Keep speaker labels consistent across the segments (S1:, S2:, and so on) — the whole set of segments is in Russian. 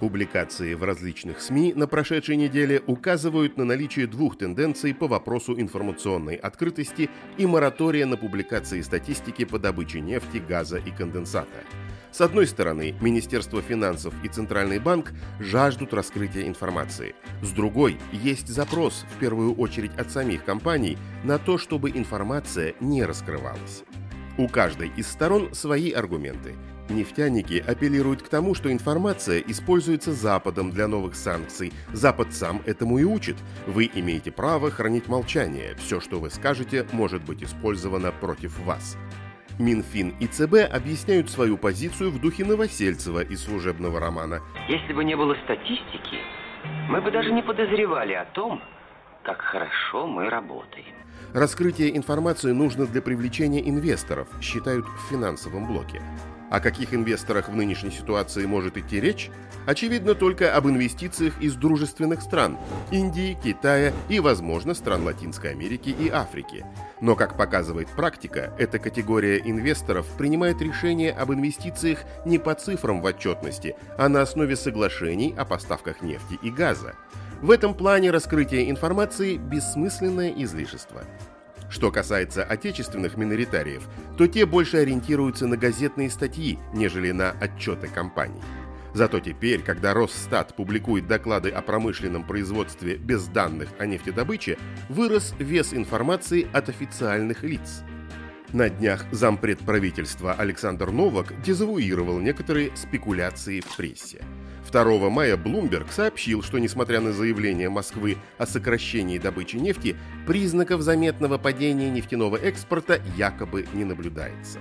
S1: Публикации в различных СМИ на прошедшей неделе указывают на наличие двух тенденций по вопросу информационной открытости и моратория на публикации статистики по добыче нефти, газа и конденсата. С одной стороны, Министерство финансов и Центральный банк жаждут раскрытия информации. С другой, есть запрос, в первую очередь от самих компаний, на то, чтобы информация не раскрывалась. У каждой из сторон свои аргументы. Нефтяники апеллируют к тому, что информация используется Западом для новых санкций. Запад сам этому и учит. Вы имеете право хранить молчание. Все, что вы скажете, может быть использовано против вас. Минфин и ЦБ объясняют свою позицию в духе Новосельцева из служебного романа.
S2: Если бы не было статистики, мы бы даже не подозревали о том, как хорошо мы работаем.
S1: Раскрытие информации нужно для привлечения инвесторов, считают в финансовом блоке. О каких инвесторах в нынешней ситуации может идти речь? Очевидно только об инвестициях из дружественных стран – Индии, Китая и, возможно, стран Латинской Америки и Африки. Но, как показывает практика, эта категория инвесторов принимает решения об инвестициях не по цифрам в отчетности, а на основе соглашений о поставках нефти и газа. В этом плане раскрытие информации – бессмысленное излишество. Что касается отечественных миноритариев, то те больше ориентируются на газетные статьи, нежели на отчеты компаний. Зато теперь, когда Росстат публикует доклады о промышленном производстве без данных о нефтедобыче, вырос вес информации от официальных лиц. На днях зампред правительства Александр Новак дезавуировал некоторые спекуляции в прессе. 2 мая Bloomberg сообщил, что несмотря на заявление Москвы о сокращении добычи нефти, признаков заметного падения нефтяного экспорта якобы не наблюдается.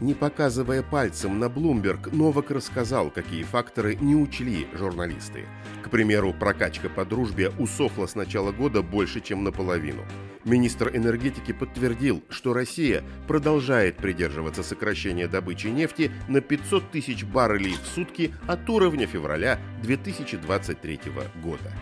S1: Не показывая пальцем на Bloomberg, Новак рассказал, какие факторы не учли журналисты. К примеру, прокачка по дружбе усохла с начала года больше, чем наполовину. Министр энергетики подтвердил, что Россия продолжает придерживаться сокращения добычи нефти на 500 тысяч баррелей в сутки от уровня февраля 2023 года.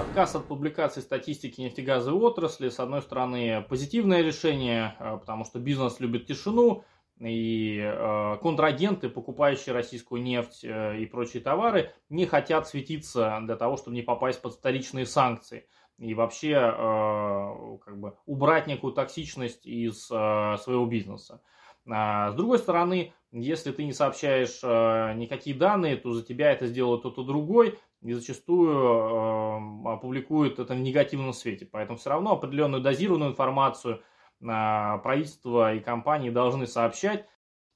S3: Отказ от публикации статистики нефтегазовой отрасли, с одной стороны, позитивное решение, э, потому что бизнес любит тишину, и э, контрагенты, покупающие российскую нефть э, и прочие товары, не хотят светиться для того, чтобы не попасть под вторичные санкции и вообще э, как бы убрать некую токсичность из э, своего бизнеса. А, с другой стороны, если ты не сообщаешь э, никакие данные, то за тебя это сделает кто-то другой, и зачастую э, опубликуют это в негативном свете. Поэтому все равно определенную дозированную информацию – правительство и компании должны сообщать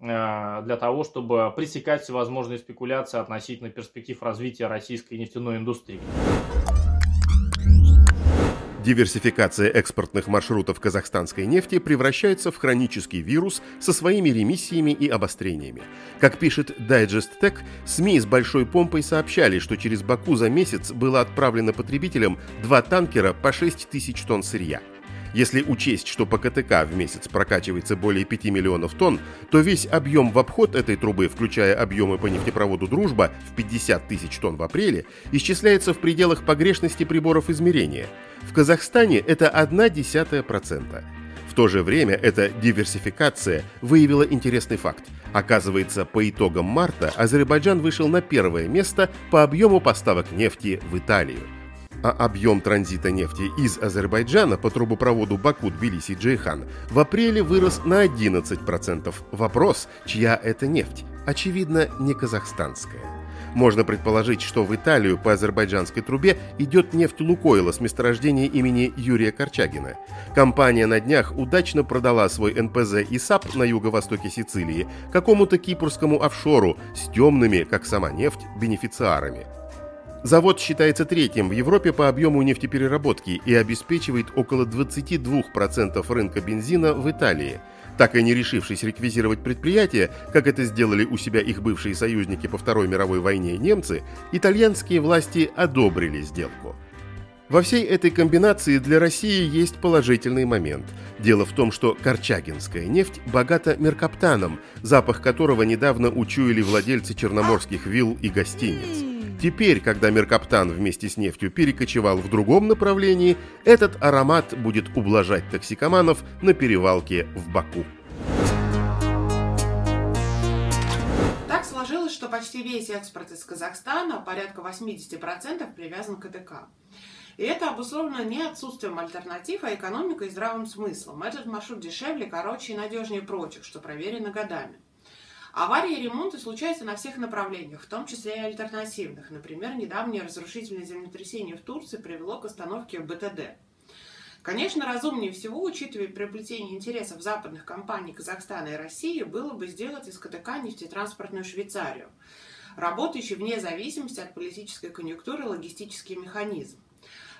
S3: э, для того, чтобы пресекать всевозможные спекуляции относительно перспектив развития российской нефтяной индустрии.
S1: Диверсификация экспортных маршрутов казахстанской нефти превращается в хронический вирус со своими ремиссиями и обострениями. Как пишет Digest Tech, СМИ с большой помпой сообщали, что через Баку за месяц было отправлено потребителям два танкера по 6 тысяч тонн сырья – если учесть, что по КТК в месяц прокачивается более 5 миллионов тонн, то весь объем в обход этой трубы, включая объемы по нефтепроводу «Дружба» в 50 тысяч тонн в апреле, исчисляется в пределах погрешности приборов измерения. В Казахстане это 0,1%. В то же время эта диверсификация выявила интересный факт. Оказывается, по итогам марта Азербайджан вышел на первое место по объему поставок нефти в Италию а объем транзита нефти из Азербайджана по трубопроводу Баку-Тбилиси-Джейхан в апреле вырос на 11%. Вопрос, чья это нефть? Очевидно, не казахстанская. Можно предположить, что в Италию по азербайджанской трубе идет нефть Лукойла с месторождения имени Юрия Корчагина. Компания на днях удачно продала свой НПЗ ИСАП на юго-востоке Сицилии какому-то кипрскому офшору с темными, как сама нефть, бенефициарами – Завод считается третьим в Европе по объему нефтепереработки и обеспечивает около 22% рынка бензина в Италии. Так и не решившись реквизировать предприятие, как это сделали у себя их бывшие союзники по Второй мировой войне немцы, итальянские власти одобрили сделку. Во всей этой комбинации для России есть положительный момент. Дело в том, что корчагинская нефть богата меркаптаном, запах которого недавно учуяли владельцы черноморских вилл и гостиниц. Теперь, когда Меркаптан вместе с нефтью перекочевал в другом направлении, этот аромат будет ублажать токсикоманов на перевалке в Баку.
S4: сложилось, что почти весь экспорт из Казахстана, порядка 80%, привязан к КТК. И это обусловлено не отсутствием альтернатив, а экономикой и здравым смыслом. Этот маршрут дешевле, короче и надежнее прочих, что проверено годами. Аварии и ремонты случаются на всех направлениях, в том числе и альтернативных. Например, недавнее разрушительное землетрясение в Турции привело к остановке БТД. Конечно, разумнее всего, учитывая приобретение интересов западных компаний Казахстана и России, было бы сделать из КТК нефтетранспортную Швейцарию, работающий вне зависимости от политической конъюнктуры логистический механизм.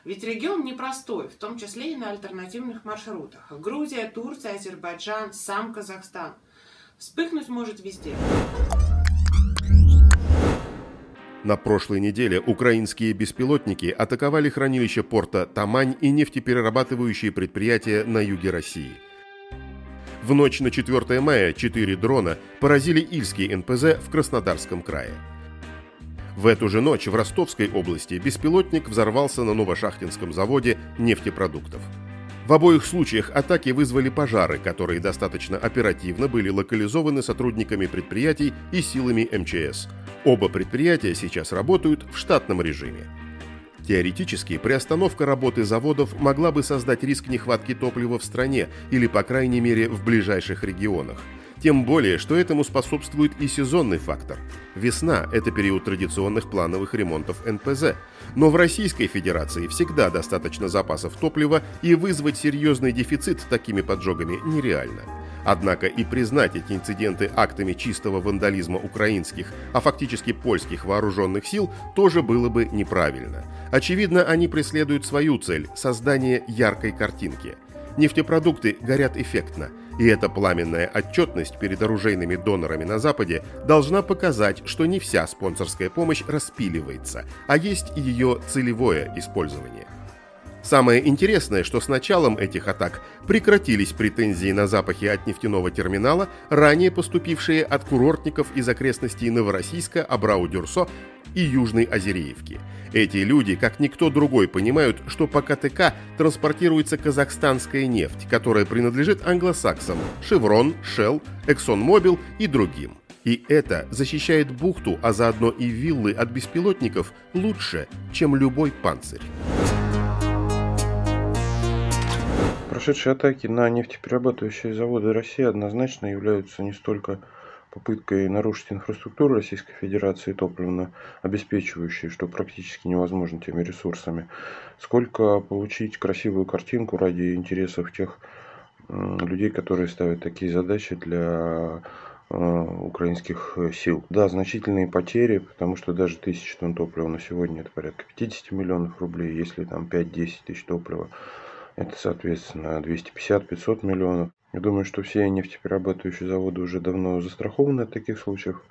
S4: Ведь регион непростой, в том числе и на альтернативных маршрутах. Грузия, Турция, Азербайджан, сам Казахстан. Вспыхнуть может везде.
S1: На прошлой неделе украинские беспилотники атаковали хранилище порта Тамань и нефтеперерабатывающие предприятия на юге России. В ночь на 4 мая четыре дрона поразили Ильский НПЗ в Краснодарском крае. В эту же ночь в Ростовской области беспилотник взорвался на Новошахтинском заводе нефтепродуктов. В обоих случаях атаки вызвали пожары, которые достаточно оперативно были локализованы сотрудниками предприятий и силами МЧС. Оба предприятия сейчас работают в штатном режиме. Теоретически, приостановка работы заводов могла бы создать риск нехватки топлива в стране или, по крайней мере, в ближайших регионах – тем более, что этому способствует и сезонный фактор. Весна – это период традиционных плановых ремонтов НПЗ. Но в Российской Федерации всегда достаточно запасов топлива, и вызвать серьезный дефицит такими поджогами нереально. Однако и признать эти инциденты актами чистого вандализма украинских, а фактически польских вооруженных сил тоже было бы неправильно. Очевидно, они преследуют свою цель – создание яркой картинки. Нефтепродукты горят эффектно – и эта пламенная отчетность перед оружейными донорами на Западе должна показать, что не вся спонсорская помощь распиливается, а есть ее целевое использование. Самое интересное, что с началом этих атак прекратились претензии на запахи от нефтяного терминала, ранее поступившие от курортников из окрестностей Новороссийска, Абрау-Дюрсо и Южной Озереевки. Эти люди, как никто другой, понимают, что по КТК транспортируется казахстанская нефть, которая принадлежит англосаксам Chevron, Shell, ExxonMobil и другим. И это защищает бухту, а заодно и виллы от беспилотников лучше, чем любой панцирь.
S5: Прошедшие атаки на нефтеперерабатывающие заводы России однозначно являются не столько попыткой нарушить инфраструктуру Российской Федерации топливно обеспечивающей, что практически невозможно теми ресурсами, сколько получить красивую картинку ради интересов тех людей, которые ставят такие задачи для э, украинских сил. Да, значительные потери, потому что даже тысяча тонн топлива на сегодня это порядка 50 миллионов рублей, если там 5-10 тысяч топлива, это соответственно 250-500 миллионов. Я думаю, что все нефтеперерабатывающие заводы уже давно застрахованы от таких случаев.